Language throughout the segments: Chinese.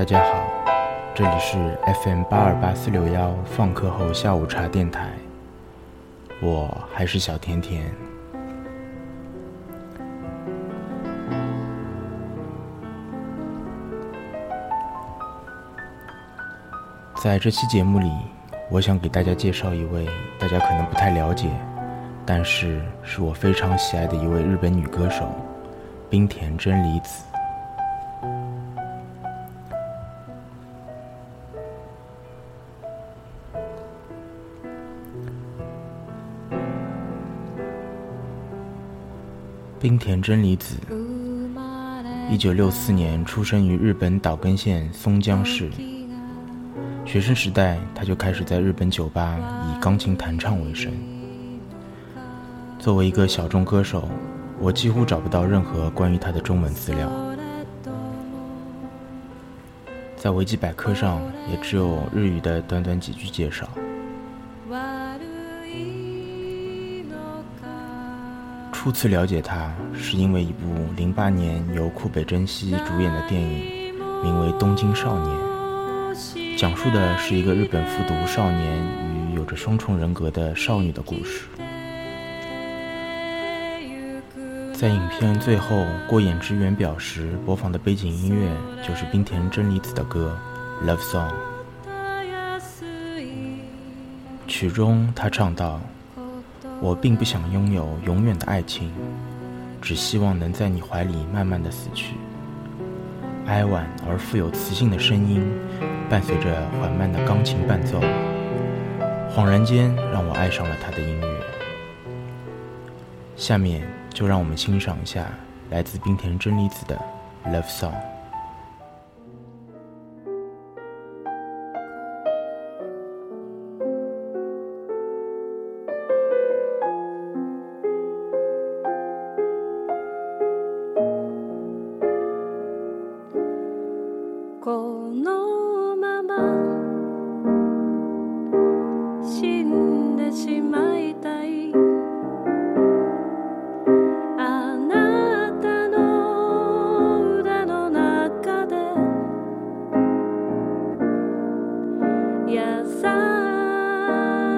大家好，这里是 FM 八二八四六幺放课后下午茶电台，我还是小甜甜。在这期节目里，我想给大家介绍一位大家可能不太了解，但是是我非常喜爱的一位日本女歌手冰田真理子。冰田真理子，一九六四年出生于日本岛根县松江市。学生时代，他就开始在日本酒吧以钢琴弹唱为生。作为一个小众歌手，我几乎找不到任何关于他的中文资料，在维基百科上也只有日语的短短几句介绍。初次了解他，是因为一部零八年由库北真希主演的电影，名为《东京少年》。讲述的是一个日本复读少年与有着双重人格的少女的故事。在影片最后，过眼之缘表时播放的背景音乐就是冰田真理子的歌《Love Song》。曲中，他唱道：“我并不想拥有永远的爱情，只希望能在你怀里慢慢的死去。”哀婉而富有磁性的声音，伴随着缓慢的钢琴伴奏，恍然间让我爱上了他的音乐。下面就让我们欣赏一下来自冰田真理子的《Love Song》。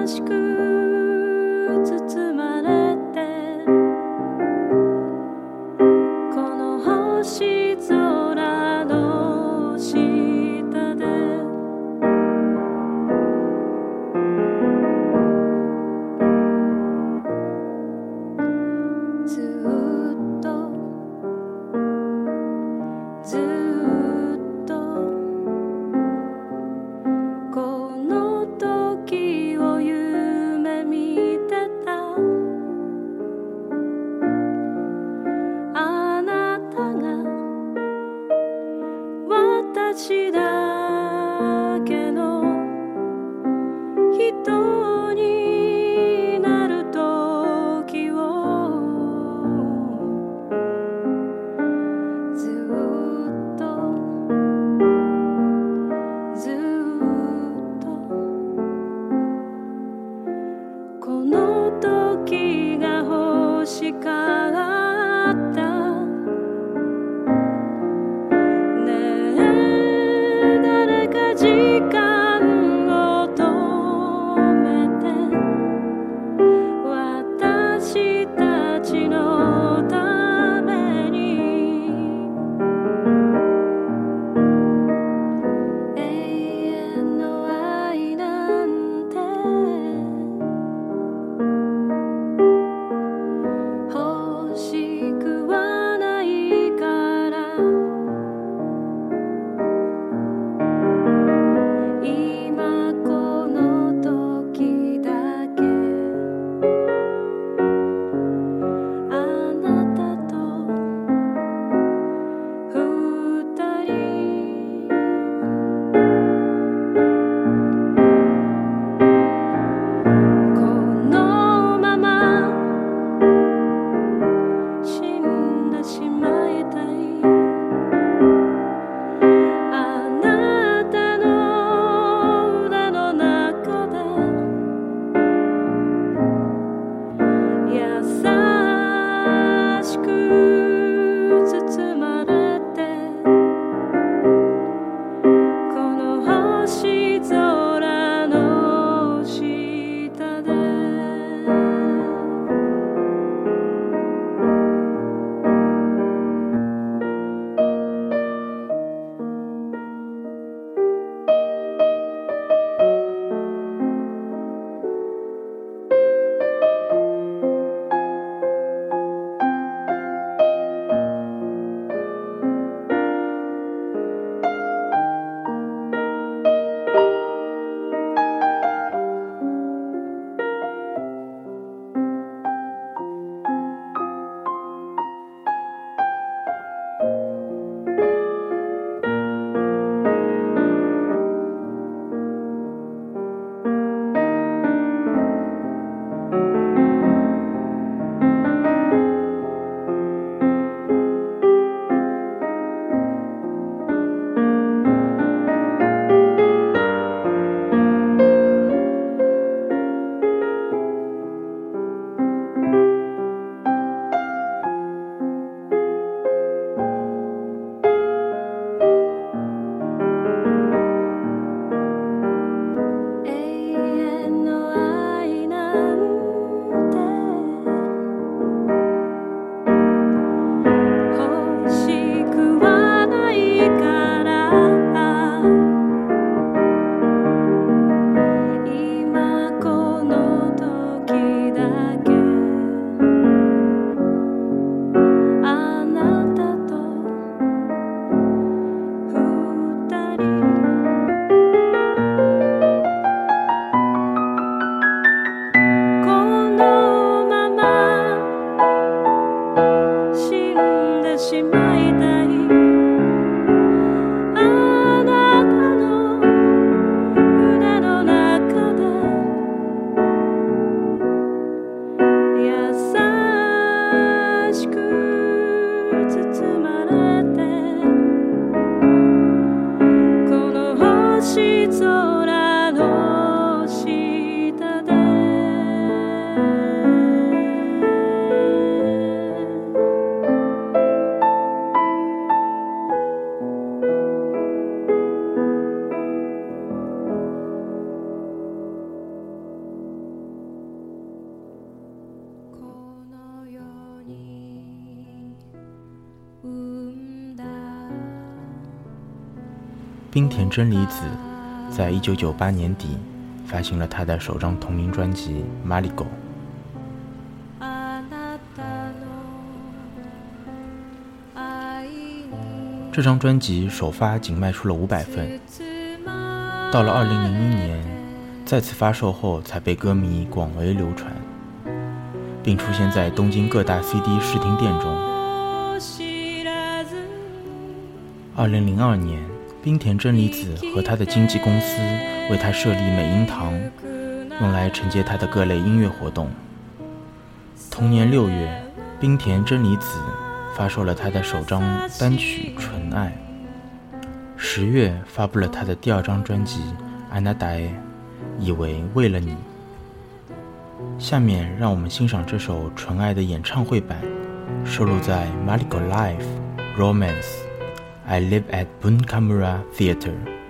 しく冰田真理子在一九九八年底发行了他的首张同名专辑《马里狗》。这张专辑首发仅卖出了五百份，到了二零零一年再次发售后才被歌迷广为流传，并出现在东京各大 CD 试听店中。二零零二年。冰田真理子和他的经纪公司为他设立美音堂，用来承接他的各类音乐活动。同年六月，冰田真理子发售了他的首张单曲《纯爱》。十月发布了他的第二张专辑《安娜达》，以为为了你。下面让我们欣赏这首《纯爱》的演唱会版，收录在《maliko Life Romance》。I live at Bunkamura Theatre.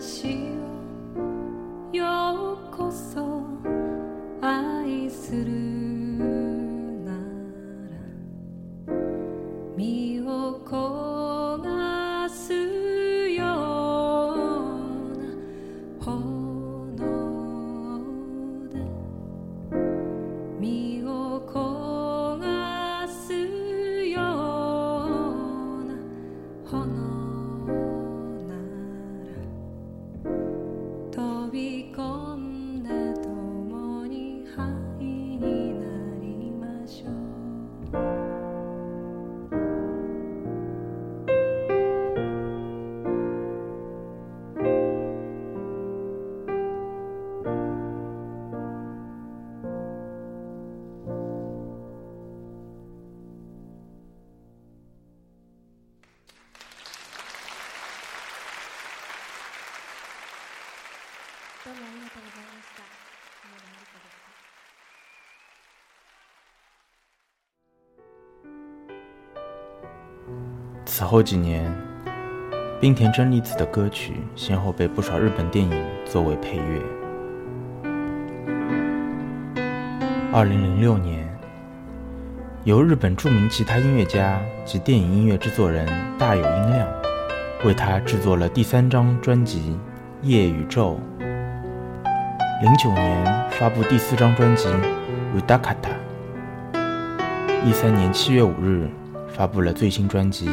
私をようこそ愛する。con 此后几年，冰田真理子的歌曲先后被不少日本电影作为配乐。二零零六年，由日本著名吉他音乐家及电影音乐制作人大有英亮为他制作了第三张专辑《夜宇宙》。零九年发布第四张专辑《Udakata》。一三年七月五日发布了最新专辑。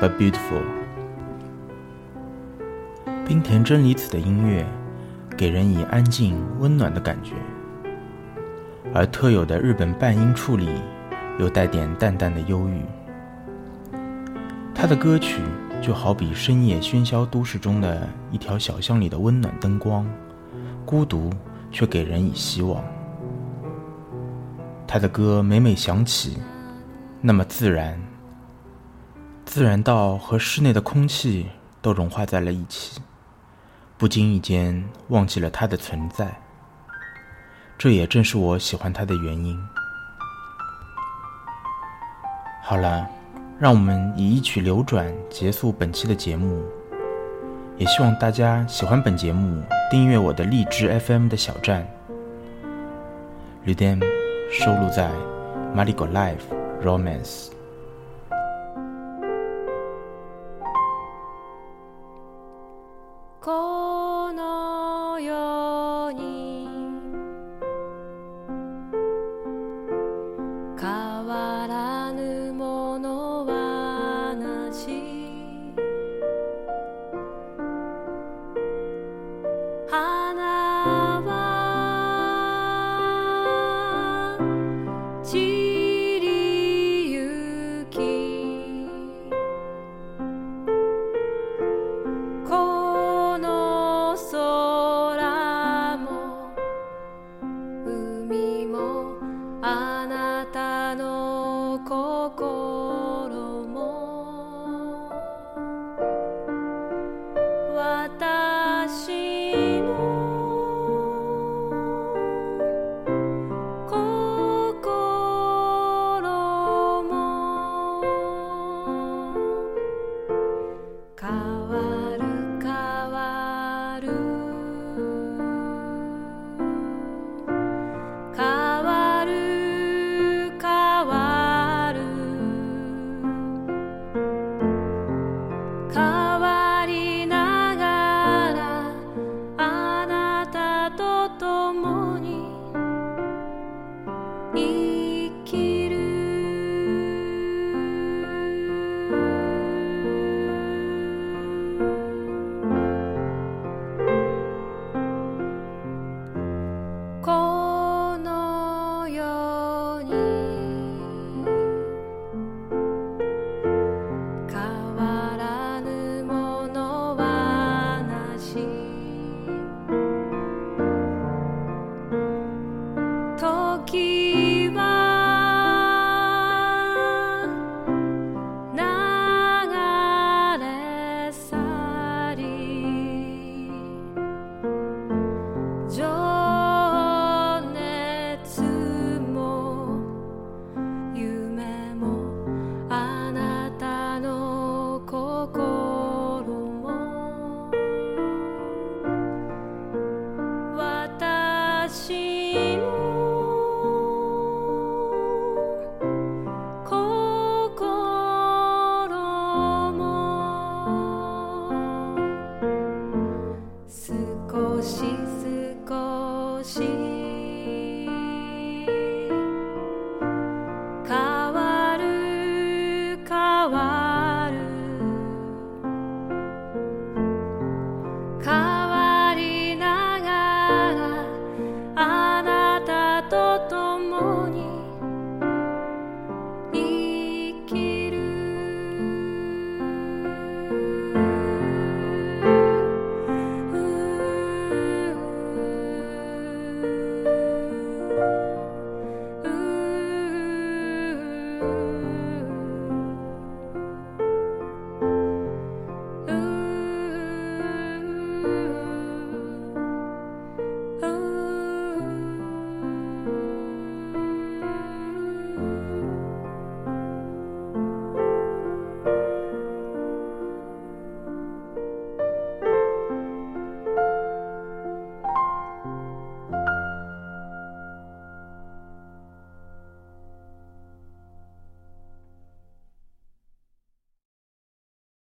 But beautiful。冰田真理子的音乐给人以安静温暖的感觉，而特有的日本半音处理又带点淡淡的忧郁。他的歌曲就好比深夜喧嚣都市中的一条小巷里的温暖灯光，孤独却给人以希望。他的歌每每响起，那么自然。自然到和室内的空气都融化在了一起，不经意间忘记了它的存在。这也正是我喜欢它的原因。好了，让我们以一曲流转结束本期的节目。也希望大家喜欢本节目，订阅我的荔枝 FM 的小站。绿电收录在《Marigo Life Romance》。she's